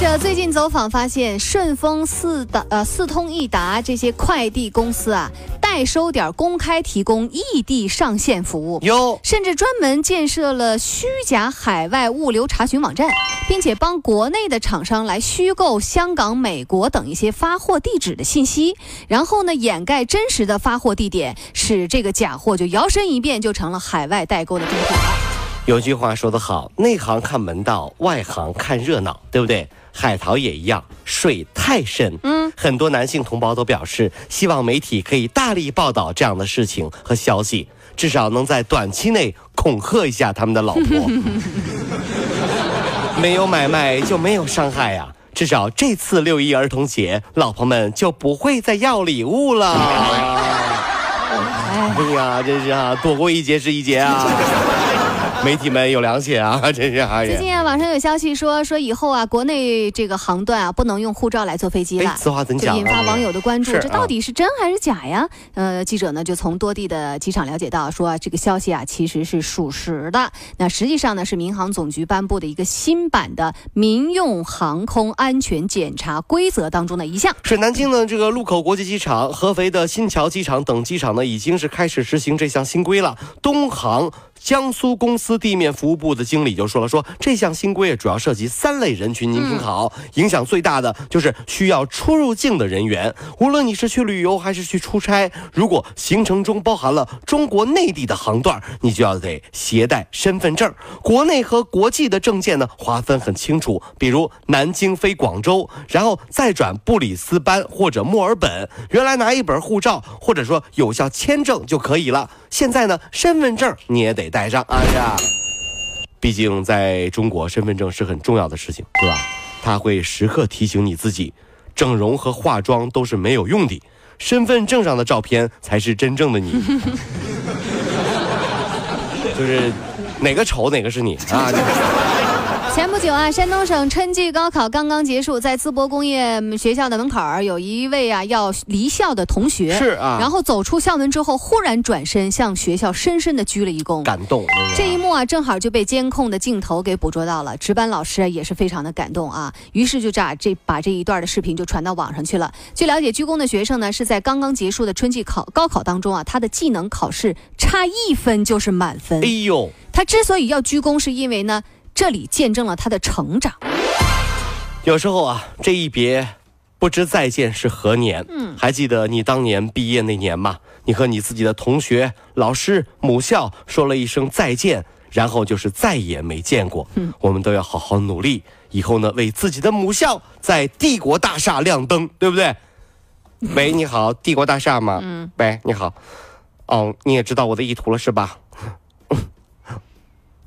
记者最近走访发现，顺丰、四达、呃四通一达这些快递公司啊，代收点公开提供异地上线服务，有，甚至专门建设了虚假海外物流查询网站，并且帮国内的厂商来虚构香港、美国等一些发货地址的信息，然后呢掩盖真实的发货地点，使这个假货就摇身一变就成了海外代购的正品了。有句话说得好，内行看门道，外行看热闹，对不对？海淘也一样，水太深。嗯，很多男性同胞都表示，希望媒体可以大力报道这样的事情和消息，至少能在短期内恐吓一下他们的老婆。没有买卖就没有伤害呀、至少这次六一儿童节，老婆们就不会再要礼物了。哎呀，真是啊，躲过一劫是一劫啊！媒体们有良心啊，真是啊！最近啊，网上有消息说，说以后啊，国内这个航段啊，不能用护照来坐飞机了哎，。此话怎讲引发网友的关注，这到底是真还是假呀？呃，记者呢就从多地的机场了解到，说这个消息啊其实是属实的。那实际上呢是民航总局颁布的一个新版的民用航空安全检查规则当中的一项。是南京的这个禄口国际机场、合肥的新桥机场等机场呢，已经是开始实行这项新规了。东航。江苏公司地面服务部的经理就说了，说这项新规主要涉及三类人群，您听好，影响最大的就是需要出入境的人员，无论你是去旅游还是去出差，如果行程中包含了中国内地的航段，你就要得携带身份证。国内和国际的证件呢划分很清楚，比如南京飞广州，然后再转布里斯班或者墨尔本，原来拿一本护照或者说有效签证就可以了。现在呢，身份证你也得带上。哎呀，毕竟在中国，身份证是很重要的事情，对吧？它会时刻提醒你自己，整容和化妆都是没有用的，身份证上的照片才是真正的你。就是哪个丑哪个是你啊？前不久啊，山东省春季高考刚刚结束，在淄博工业学校的门口儿，有一位啊要离校的同学，是啊然后走出校门之后，忽然转身向学校深深的鞠了一躬。感动。这一幕啊，正好就被监控的镜头给捕捉到了。值班老师啊也是非常的感动啊，于是就这这把这一段的视频就传到网上去了。据了解，鞠躬的学生呢是在刚刚结束的春季考高考当中啊，他的技能考试差一分就是满分哎。呦，他之所以要鞠躬，是因为呢，这里见证了他的成长。有时候啊，这一别，不知再见是何年。嗯，还记得你当年毕业那年吗？你和你自己的同学、老师、母校说了一声再见，然后就是再也没见过。嗯，我们都要好好努力，以后呢，为自己的母校在帝国大厦亮灯，对不对？喂，你好，帝国大厦吗？嗯。喂，你好。哦，你也知道我的意图了是吧？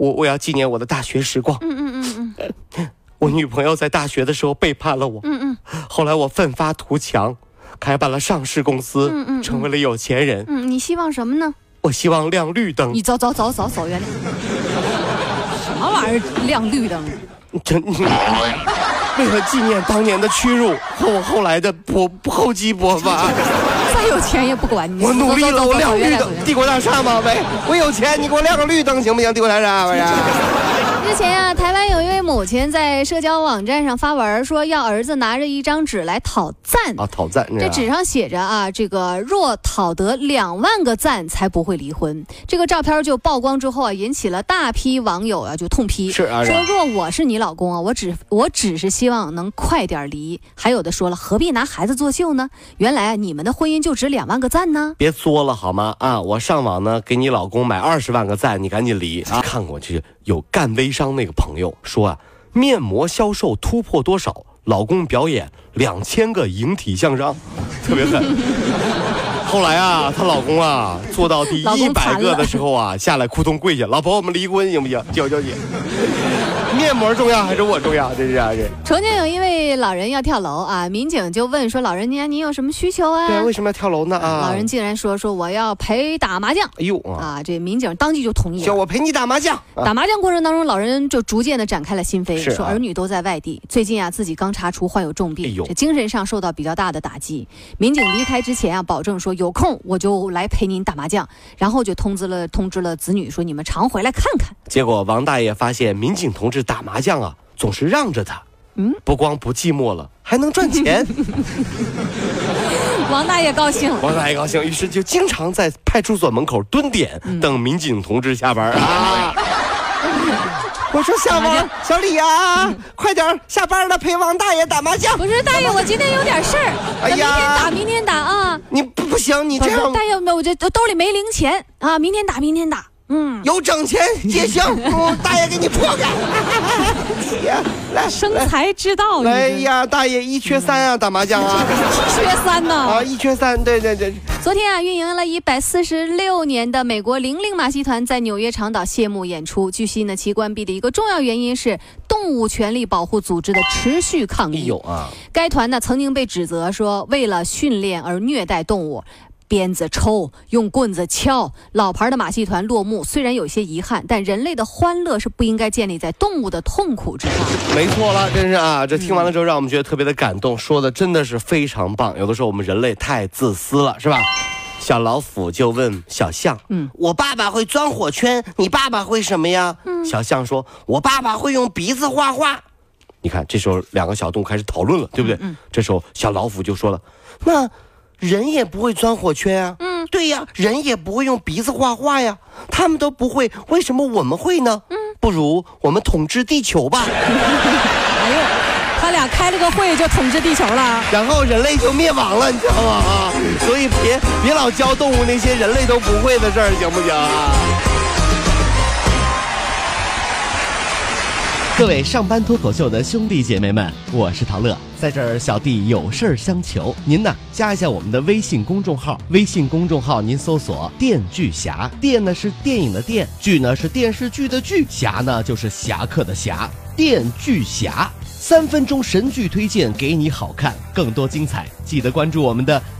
我我要纪念我的大学时光。嗯嗯嗯嗯。我女朋友在大学的时候背叛了我。嗯嗯。后来我奋发图强，开办了上市公司，嗯嗯嗯成为了有钱人。嗯，你希望什么呢？我希望亮绿灯你。走走走走走远点。什么玩意儿亮绿灯？真，为了纪念当年的屈辱和我后来的勃厚积薄发，再有钱也不管你。我努力了，我亮绿灯。帝国大厦吗？喂，我有钱，你给我亮个绿灯行不行？帝国大厦，不是？之前啊，台湾有一位母亲在社交网站上发文说，要儿子拿着一张纸来讨赞。啊，讨赞，这纸上写着啊，这个若讨得两万个赞才不会离婚。这个照片就曝光之后啊，引起了大批网友啊就痛批，是啊说若我是你老公啊，我只我只是希望能快点离。还有的说了，何必拿孩子作秀呢？原来啊，你们的婚姻就值两万个赞呢。别作了好吗？啊，我上网呢给你老公买二十万个赞，你赶紧离啊！看过去有干微商那个朋友说啊，面膜销售突破多少？老公表演两千个引体向上，特别狠。后来啊，她老公啊做到第老一百个的时候啊，下来扑通跪下，老婆我们离婚行不行？求求你。面膜重要还是我重要？这是啊，这重庆有一位老人要跳楼啊，民警就问说：“老人家，您有什么需求啊？”对啊，为什么要跳楼呢？啊，老人竟然说：“说我要陪打麻将。”哎呦啊，啊，这民警当即就同意了。叫我陪你打麻将。啊打麻将过程当中，老人就逐渐的展开了心扉，啊说儿女都在外地，最近啊自己刚查出患有重哎病，呦这精神上受到比较大的打击。民警离开之前啊，保证说有空我就来陪您打麻将，然后就通知了通知了子女说你们常回来看看。结果王大爷发现民警同志打麻将啊，总是让着他。嗯，不光不寂寞了，还能赚钱。王大爷高兴了。王大爷高兴，于是就经常在派出所门口蹲点，嗯等民警同志下班啊。我说小王、小李呀、快点下班了，陪王大爷打麻将。我说大爷，我今天有点事儿，哎呀明天打，明天打啊。你不不行，你这样大爷，我这兜里没零钱啊，明天打，明天打。嗯，有整钱 也行，嗯大爷给你破开。呀，来生财之道。哎呀，大爷一缺三啊，打麻将啊一 缺三呢。啊，一缺三，对对对。昨天啊，运营了一百四十六年的美国零零马戏团在纽约长岛谢幕演出。据悉呢，其关闭的一个重要原因是动物权利保护组织的持续抗议。哎呦啊，该团呢曾经被指责说为了训练而虐待动物。鞭子抽，用棍子敲，老牌的马戏团落幕，虽然有些遗憾，但人类的欢乐是不应该建立在动物的痛苦之上。没错了，真是啊！这听完了之后，让我们觉得特别的感动，说的真的是非常棒。有的时候我们人类太自私了，是吧？小老虎就问小象：“嗯嗯，我爸爸会钻火圈，你爸爸会什么呀？”小象说：“我爸爸会用鼻子画画。”你看，这时候两个小动物开始讨论了，对不对？这时候小老虎就说了：“那人也不会钻火圈啊。”嗯，对呀，人也不会用鼻子画画呀，他们都不会，为什么我们会呢？嗯，不如我们统治地球吧。哎呦，他俩开了个会就统治地球了。然后人类就灭亡了，你知道吗？啊，所以别别老教动物那些人类都不会的事儿，行不行啊？各位上班脱口秀的兄弟姐妹们，我是陶乐，在这儿小弟有事儿相求，您呢加一下我们的微信公众号，微信公众号您搜索“电锯侠”，电呢是电影的电，剧呢是电视剧的剧，侠呢就是侠客的侠，电锯侠。三分钟神剧推荐给你好看，更多精彩记得关注我们的“